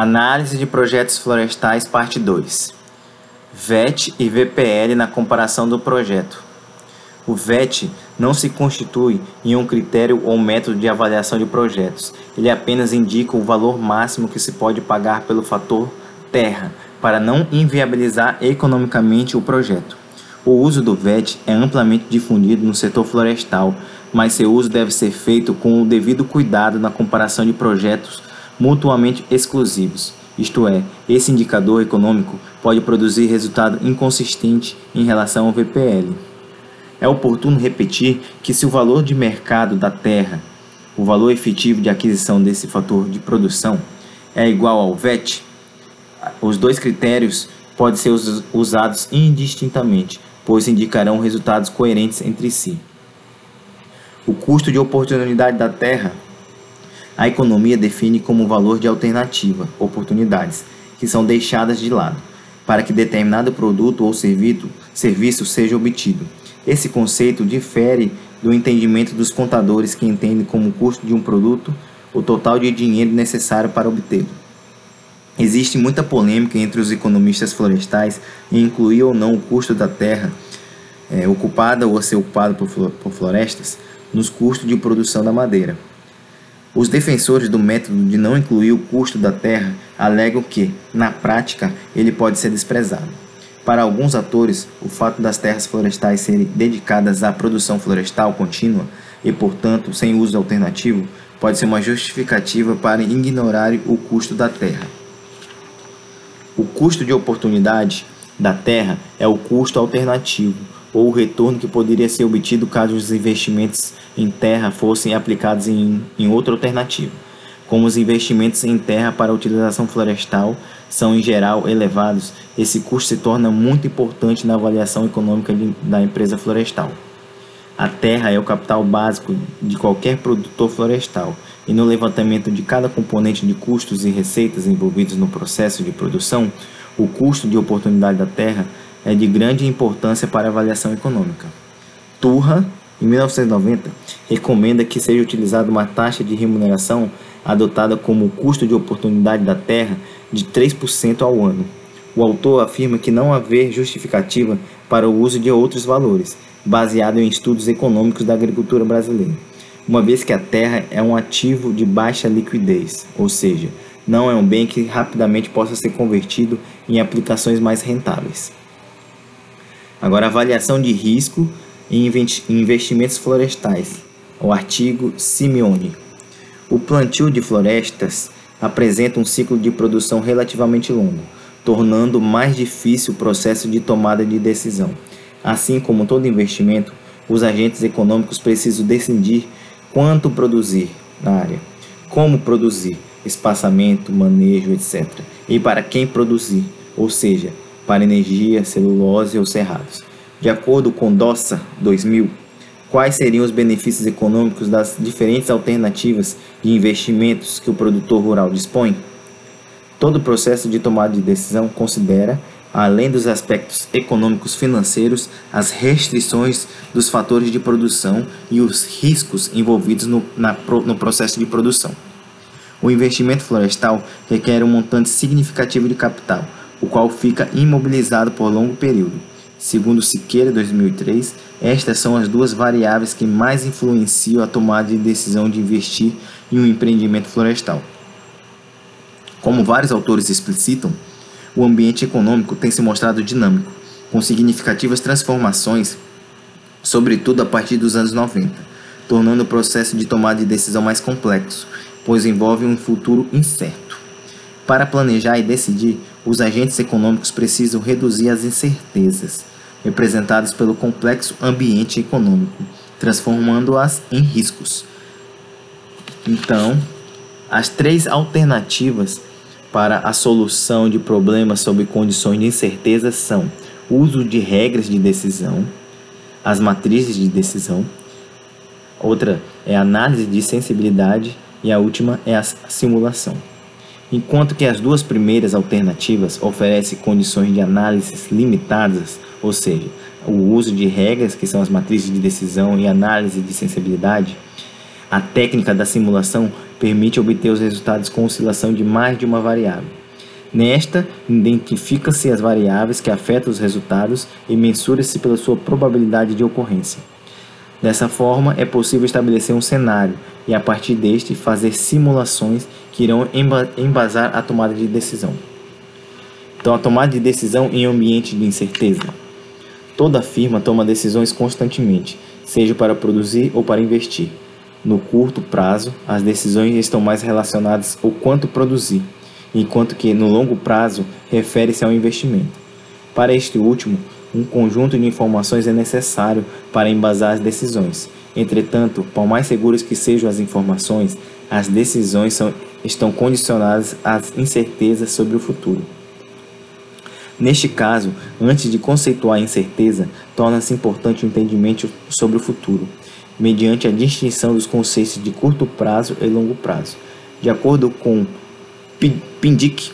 Análise de projetos florestais, parte 2. VET e VPL na comparação do projeto. O VET não se constitui em um critério ou método de avaliação de projetos. Ele apenas indica o valor máximo que se pode pagar pelo fator terra para não inviabilizar economicamente o projeto. O uso do VET é amplamente difundido no setor florestal, mas seu uso deve ser feito com o devido cuidado na comparação de projetos mutuamente exclusivos. Isto é, esse indicador econômico pode produzir resultado inconsistente em relação ao VPL. É oportuno repetir que se o valor de mercado da terra, o valor efetivo de aquisição desse fator de produção, é igual ao VET, os dois critérios podem ser usados indistintamente, pois indicarão resultados coerentes entre si. O custo de oportunidade da terra a economia define como valor de alternativa, oportunidades, que são deixadas de lado, para que determinado produto ou serviço, serviço seja obtido. Esse conceito difere do entendimento dos contadores que entendem como custo de um produto o total de dinheiro necessário para obtê-lo. Existe muita polêmica entre os economistas florestais em incluir ou não o custo da terra é, ocupada ou a ser ocupada por, por florestas nos custos de produção da madeira. Os defensores do método de não incluir o custo da terra alegam que, na prática, ele pode ser desprezado. Para alguns atores, o fato das terras florestais serem dedicadas à produção florestal contínua e, portanto, sem uso alternativo, pode ser uma justificativa para ignorar o custo da terra. O custo de oportunidade da terra é o custo alternativo, ou o retorno que poderia ser obtido caso os investimentos em terra fossem aplicados em, em outra alternativa. Como os investimentos em terra para utilização florestal são em geral elevados, esse custo se torna muito importante na avaliação econômica de, da empresa florestal. A terra é o capital básico de qualquer produtor florestal, e no levantamento de cada componente de custos e receitas envolvidos no processo de produção, o custo de oportunidade da terra é de grande importância para a avaliação econômica. Turra, em 1990, recomenda que seja utilizada uma taxa de remuneração adotada como custo de oportunidade da terra de 3% ao ano. O autor afirma que não haver justificativa para o uso de outros valores, baseado em estudos econômicos da agricultura brasileira, uma vez que a terra é um ativo de baixa liquidez, ou seja, não é um bem que rapidamente possa ser convertido em aplicações mais rentáveis. Agora, avaliação de risco em investimentos florestais. O artigo Simeone. O plantio de florestas apresenta um ciclo de produção relativamente longo, tornando mais difícil o processo de tomada de decisão. Assim como todo investimento, os agentes econômicos precisam decidir quanto produzir na área, como produzir, espaçamento, manejo, etc. E para quem produzir, ou seja, para energia, celulose ou cerrados. De acordo com DOSA 2000, quais seriam os benefícios econômicos das diferentes alternativas de investimentos que o produtor rural dispõe? Todo o processo de tomada de decisão considera, além dos aspectos econômicos financeiros, as restrições dos fatores de produção e os riscos envolvidos no, na, no processo de produção. O investimento florestal requer um montante significativo de capital, o qual fica imobilizado por longo período. Segundo Siqueira 2003, estas são as duas variáveis que mais influenciam a tomada de decisão de investir em um empreendimento florestal. Como vários autores explicitam, o ambiente econômico tem se mostrado dinâmico, com significativas transformações, sobretudo a partir dos anos 90, tornando o processo de tomada de decisão mais complexo, pois envolve um futuro incerto. Para planejar e decidir, os agentes econômicos precisam reduzir as incertezas representadas pelo complexo ambiente econômico, transformando-as em riscos. Então, as três alternativas para a solução de problemas sob condições de incerteza são o uso de regras de decisão, as matrizes de decisão, outra é a análise de sensibilidade e a última é a simulação. Enquanto que as duas primeiras alternativas oferecem condições de análise limitadas, ou seja, o uso de regras, que são as matrizes de decisão e análise de sensibilidade, a técnica da simulação permite obter os resultados com oscilação de mais de uma variável. Nesta, identifica-se as variáveis que afetam os resultados e mensura-se pela sua probabilidade de ocorrência. Dessa forma, é possível estabelecer um cenário e, a partir deste, fazer simulações que irão embasar a tomada de decisão. Então, a tomada de decisão em ambiente de incerteza. Toda firma toma decisões constantemente, seja para produzir ou para investir. No curto prazo, as decisões estão mais relacionadas ao quanto produzir, enquanto que no longo prazo refere-se ao investimento. Para este último, um conjunto de informações é necessário para embasar as decisões. Entretanto, por mais seguras que sejam as informações, as decisões são, estão condicionadas às incertezas sobre o futuro. Neste caso, antes de conceituar a incerteza, torna-se importante o entendimento sobre o futuro, mediante a distinção dos conceitos de curto prazo e longo prazo. De acordo com Pindick,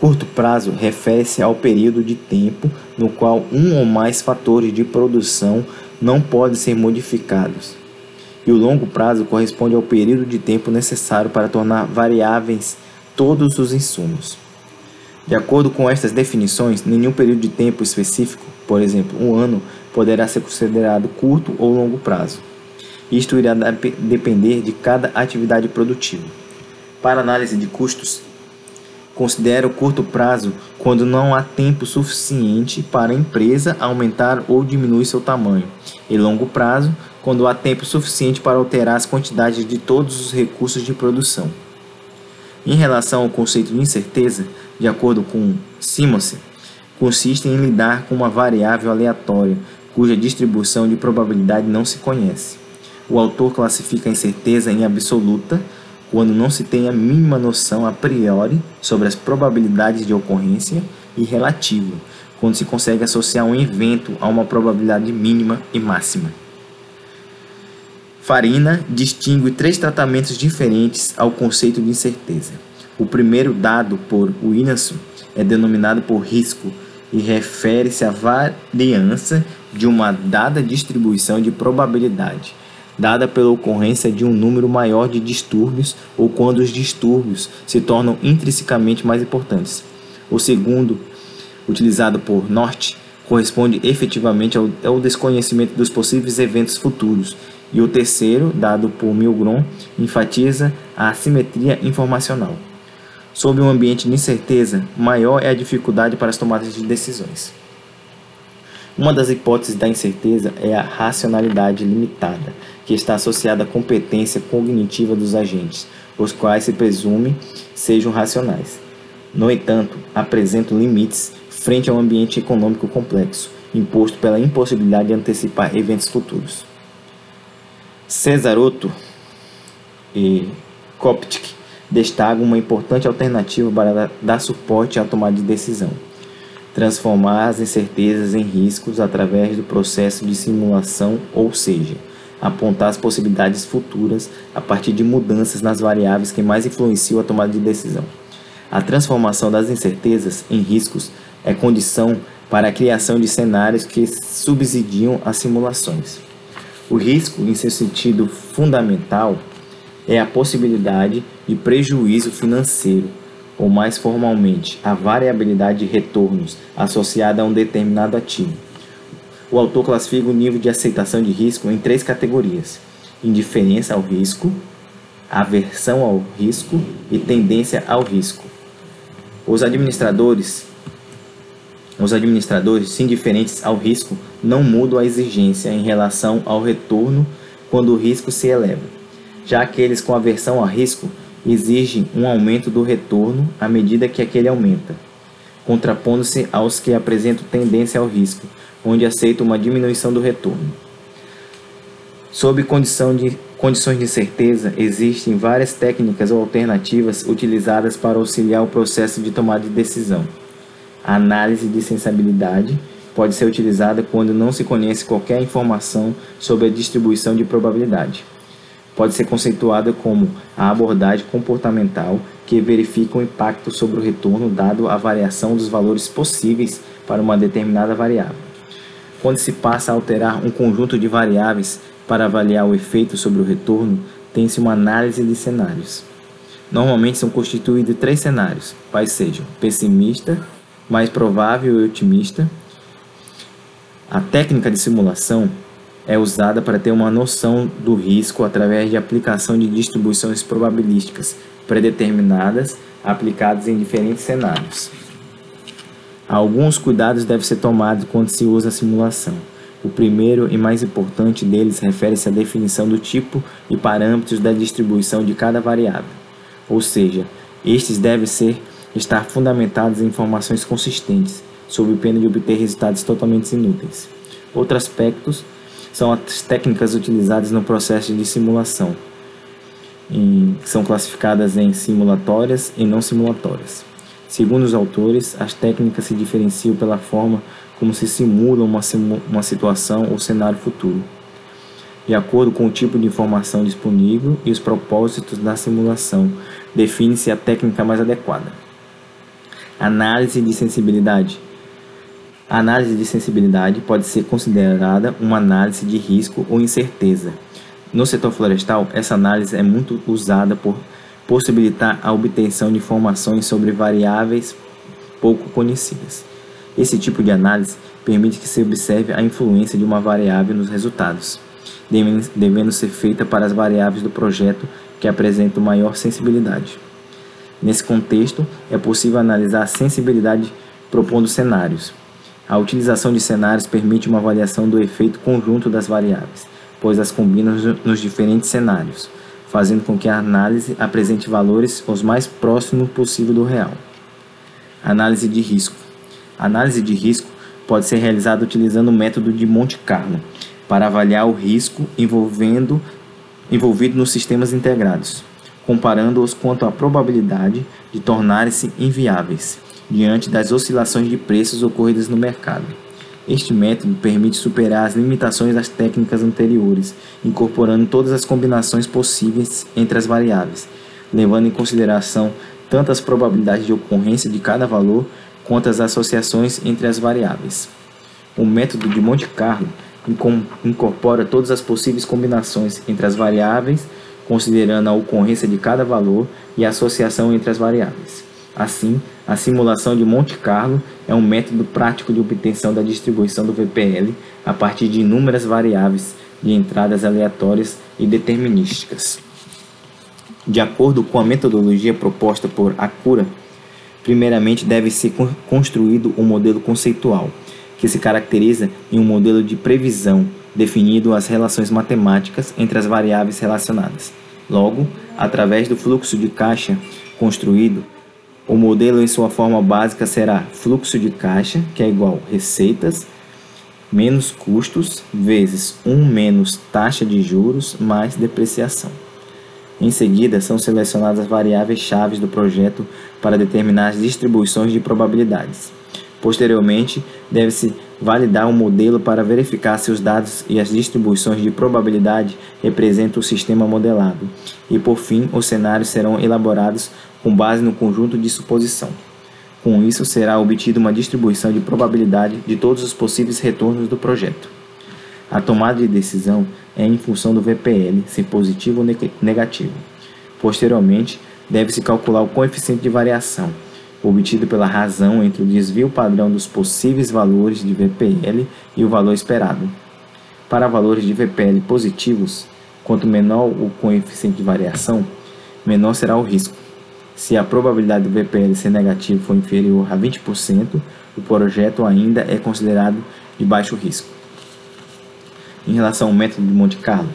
Curto prazo refere-se ao período de tempo no qual um ou mais fatores de produção não podem ser modificados. E o longo prazo corresponde ao período de tempo necessário para tornar variáveis todos os insumos. De acordo com estas definições, nenhum período de tempo específico, por exemplo, um ano, poderá ser considerado curto ou longo prazo. Isto irá depender de cada atividade produtiva. Para análise de custos, Considera o curto prazo quando não há tempo suficiente para a empresa aumentar ou diminuir seu tamanho, e longo prazo quando há tempo suficiente para alterar as quantidades de todos os recursos de produção. Em relação ao conceito de incerteza, de acordo com Simonsen, consiste em lidar com uma variável aleatória cuja distribuição de probabilidade não se conhece. O autor classifica a incerteza em absoluta quando não se tem a mínima noção a priori sobre as probabilidades de ocorrência e relativa, quando se consegue associar um evento a uma probabilidade mínima e máxima. Farina distingue três tratamentos diferentes ao conceito de incerteza. O primeiro, dado por Williamson, é denominado por risco e refere-se à variança de uma dada distribuição de probabilidade dada pela ocorrência de um número maior de distúrbios ou quando os distúrbios se tornam intrinsecamente mais importantes. O segundo, utilizado por Norte, corresponde efetivamente ao, ao desconhecimento dos possíveis eventos futuros. E o terceiro, dado por Milgrom, enfatiza a assimetria informacional. Sob um ambiente de incerteza, maior é a dificuldade para as tomadas de decisões. Uma das hipóteses da incerteza é a racionalidade limitada, que está associada à competência cognitiva dos agentes, os quais se presume sejam racionais. No entanto, apresentam limites frente ao ambiente econômico complexo, imposto pela impossibilidade de antecipar eventos futuros. Cesarotto e Koptic destacam uma importante alternativa para dar suporte à tomada de decisão transformar as incertezas em riscos através do processo de simulação, ou seja, apontar as possibilidades futuras a partir de mudanças nas variáveis que mais influenciam a tomada de decisão. A transformação das incertezas em riscos é condição para a criação de cenários que subsidiam as simulações. O risco, em seu sentido fundamental, é a possibilidade de prejuízo financeiro ou mais formalmente, a variabilidade de retornos associada a um determinado ativo. O autor classifica o nível de aceitação de risco em três categorias: indiferença ao risco, aversão ao risco e tendência ao risco. Os administradores os administradores indiferentes ao risco não mudam a exigência em relação ao retorno quando o risco se eleva. Já aqueles com aversão ao risco exigem um aumento do retorno à medida que aquele aumenta, contrapondo-se aos que apresentam tendência ao risco, onde aceitam uma diminuição do retorno. Sob condição de, condições de incerteza, existem várias técnicas ou alternativas utilizadas para auxiliar o processo de tomada de decisão. A análise de sensibilidade pode ser utilizada quando não se conhece qualquer informação sobre a distribuição de probabilidade pode ser conceituada como a abordagem comportamental que verifica o impacto sobre o retorno dado a variação dos valores possíveis para uma determinada variável. Quando se passa a alterar um conjunto de variáveis para avaliar o efeito sobre o retorno, tem-se uma análise de cenários. Normalmente são constituídos três cenários, quais sejam pessimista, mais provável e otimista. A técnica de simulação é usada para ter uma noção do risco através de aplicação de distribuições probabilísticas predeterminadas aplicadas em diferentes cenários. Alguns cuidados devem ser tomados quando se usa a simulação. O primeiro e mais importante deles refere-se à definição do tipo e parâmetros da distribuição de cada variável, ou seja, estes devem ser estar fundamentados em informações consistentes, sob pena de obter resultados totalmente inúteis. Outros aspectos são as técnicas utilizadas no processo de simulação, em, são classificadas em simulatórias e não simulatórias. Segundo os autores, as técnicas se diferenciam pela forma como se simula uma, uma situação ou cenário futuro, de acordo com o tipo de informação disponível e os propósitos da simulação, define-se a técnica mais adequada. Análise de sensibilidade. A análise de sensibilidade pode ser considerada uma análise de risco ou incerteza. No setor florestal, essa análise é muito usada por possibilitar a obtenção de informações sobre variáveis pouco conhecidas. Esse tipo de análise permite que se observe a influência de uma variável nos resultados, devendo ser feita para as variáveis do projeto que apresentam maior sensibilidade. Nesse contexto, é possível analisar a sensibilidade propondo cenários. A utilização de cenários permite uma avaliação do efeito conjunto das variáveis, pois as combinam nos diferentes cenários, fazendo com que a análise apresente valores os mais próximos possível do real. Análise de risco. A análise de risco pode ser realizada utilizando o método de Monte Carlo para avaliar o risco envolvendo, envolvido nos sistemas integrados, comparando-os quanto à probabilidade de tornarem-se inviáveis diante das oscilações de preços ocorridas no mercado. Este método permite superar as limitações das técnicas anteriores, incorporando todas as combinações possíveis entre as variáveis, levando em consideração tanto as probabilidades de ocorrência de cada valor quanto as associações entre as variáveis. O método de Monte Carlo incorpora todas as possíveis combinações entre as variáveis, considerando a ocorrência de cada valor e a associação entre as variáveis. Assim, a simulação de Monte Carlo é um método prático de obtenção da distribuição do VPL a partir de inúmeras variáveis de entradas aleatórias e determinísticas. De acordo com a metodologia proposta por Acura, primeiramente deve ser construído um modelo conceitual, que se caracteriza em um modelo de previsão definindo as relações matemáticas entre as variáveis relacionadas. Logo, através do fluxo de caixa construído, o modelo em sua forma básica será fluxo de caixa, que é igual receitas menos custos vezes 1 menos taxa de juros mais depreciação. Em seguida, são selecionadas as variáveis chaves do projeto para determinar as distribuições de probabilidades. Posteriormente, deve-se validar um modelo para verificar se os dados e as distribuições de probabilidade representam o sistema modelado. E por fim, os cenários serão elaborados com base no conjunto de suposição. Com isso, será obtida uma distribuição de probabilidade de todos os possíveis retornos do projeto. A tomada de decisão é em função do VPL, ser positivo ou negativo. Posteriormente, deve-se calcular o coeficiente de variação, obtido pela razão entre o desvio padrão dos possíveis valores de VPL e o valor esperado. Para valores de VPL positivos, quanto menor o coeficiente de variação, menor será o risco. Se a probabilidade do VPL ser negativo for inferior a 20%, o projeto ainda é considerado de baixo risco. Em relação ao método de Monte Carlo,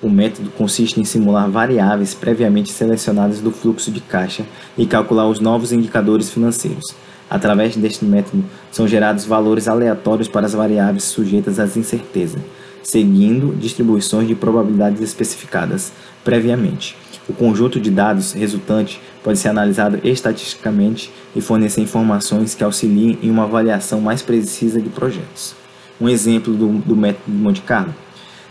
o método consiste em simular variáveis previamente selecionadas do fluxo de caixa e calcular os novos indicadores financeiros. Através deste método, são gerados valores aleatórios para as variáveis sujeitas às incertezas, seguindo distribuições de probabilidades especificadas previamente. O conjunto de dados resultante pode ser analisado estatisticamente e fornecer informações que auxiliem em uma avaliação mais precisa de projetos. Um exemplo do, do método de Monte Carlo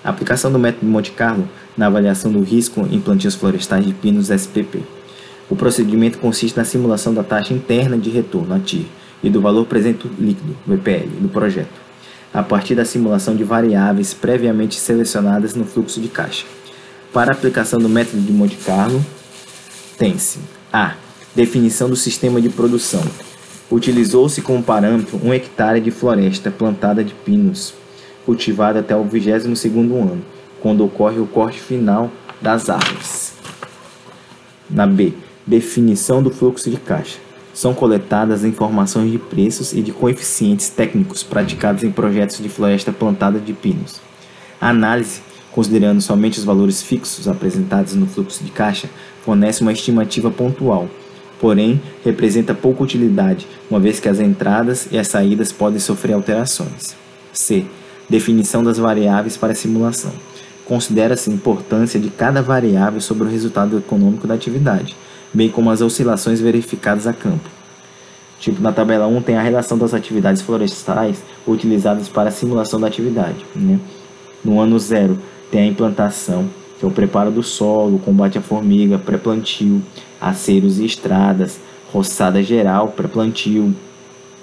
a aplicação do método de Monte Carlo na avaliação do risco em plantios florestais de pinos SPP. O procedimento consiste na simulação da taxa interna de retorno, a TIR, e do valor presente líquido, VPL, do projeto, a partir da simulação de variáveis previamente selecionadas no fluxo de caixa. Para a aplicação do método de Monte Carlo, tem-se A. Definição do sistema de produção. Utilizou-se como parâmetro um hectare de floresta plantada de pinos, cultivada até o 22º ano, quando ocorre o corte final das árvores. Na B. Definição do fluxo de caixa. São coletadas informações de preços e de coeficientes técnicos praticados em projetos de floresta plantada de pinos. A análise, considerando somente os valores fixos apresentados no fluxo de caixa, fornece uma estimativa pontual, porém representa pouca utilidade, uma vez que as entradas e as saídas podem sofrer alterações. C. Definição das variáveis para a simulação. Considera-se a importância de cada variável sobre o resultado econômico da atividade, bem como as oscilações verificadas a campo. Tipo, na tabela 1 tem a relação das atividades florestais utilizadas para a simulação da atividade. Né? No ano 0 tem a implantação, que é o preparo do solo, combate à formiga, pré-plantio, aceros e estradas, roçada geral, pré-plantio,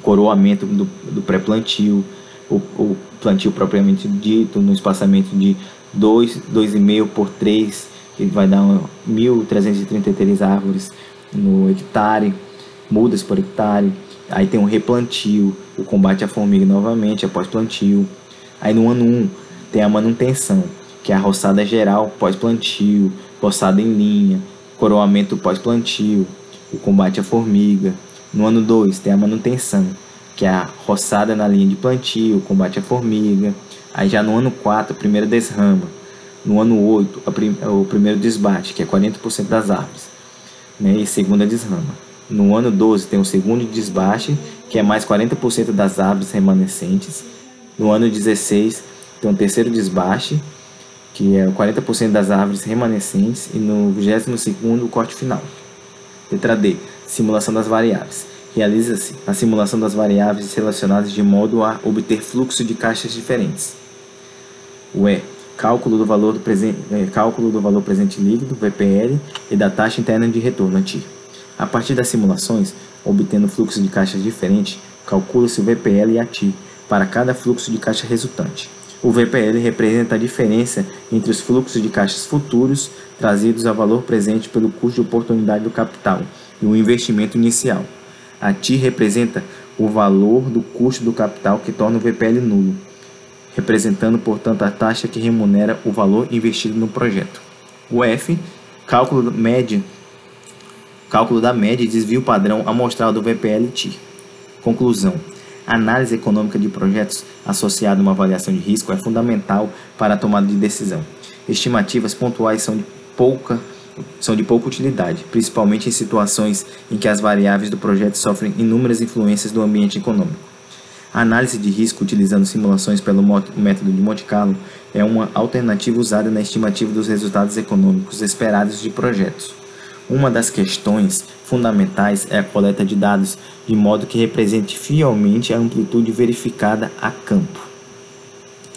coroamento do, do pré-plantio, o, o, plantio propriamente dito, no espaçamento de 2,5 por 3, que vai dar 1.333 árvores no hectare, mudas por hectare. Aí tem um replantio, o combate à formiga novamente após plantio. Aí no ano 1 tem a manutenção, que é a roçada geral pós-plantio, roçada em linha, coroamento pós-plantio, o combate à formiga. No ano 2 tem a manutenção, que é a roçada na linha de plantio, o combate à formiga. Aí já no ano 4, a primeira desrama. No ano 8, prim o primeiro desbate, que é 40% das árvores. Né, e segunda desrama. No ano 12 tem o segundo desbate, que é mais 40% das árvores remanescentes. No ano 16 tem o terceiro desbaste, que é 40% das árvores remanescentes, e no 22 o corte final. Letra D. Simulação das variáveis. Realiza-se a simulação das variáveis relacionadas de modo a obter fluxo de caixas diferentes. O E. Cálculo do valor, do presente, é, cálculo do valor presente líquido, VPL, e da taxa interna de retorno, TIR. A partir das simulações, obtendo fluxo de caixas diferente, calcula-se o VPL e a TIR para cada fluxo de caixa resultante. O VPL representa a diferença entre os fluxos de caixas futuros trazidos a valor presente pelo custo de oportunidade do capital e o investimento inicial. A TI representa o valor do custo do capital que torna o VPL nulo, representando, portanto, a taxa que remunera o valor investido no projeto. O F, cálculo média, cálculo da média e desvio padrão amostral do VPL TI. Conclusão. A análise econômica de projetos associada a uma avaliação de risco é fundamental para a tomada de decisão. Estimativas pontuais são de pouca são de pouca utilidade, principalmente em situações em que as variáveis do projeto sofrem inúmeras influências do ambiente econômico. A análise de risco utilizando simulações pelo método de Monte Carlo é uma alternativa usada na estimativa dos resultados econômicos esperados de projetos. Uma das questões fundamentais é a coleta de dados, de modo que represente fielmente a amplitude verificada a campo.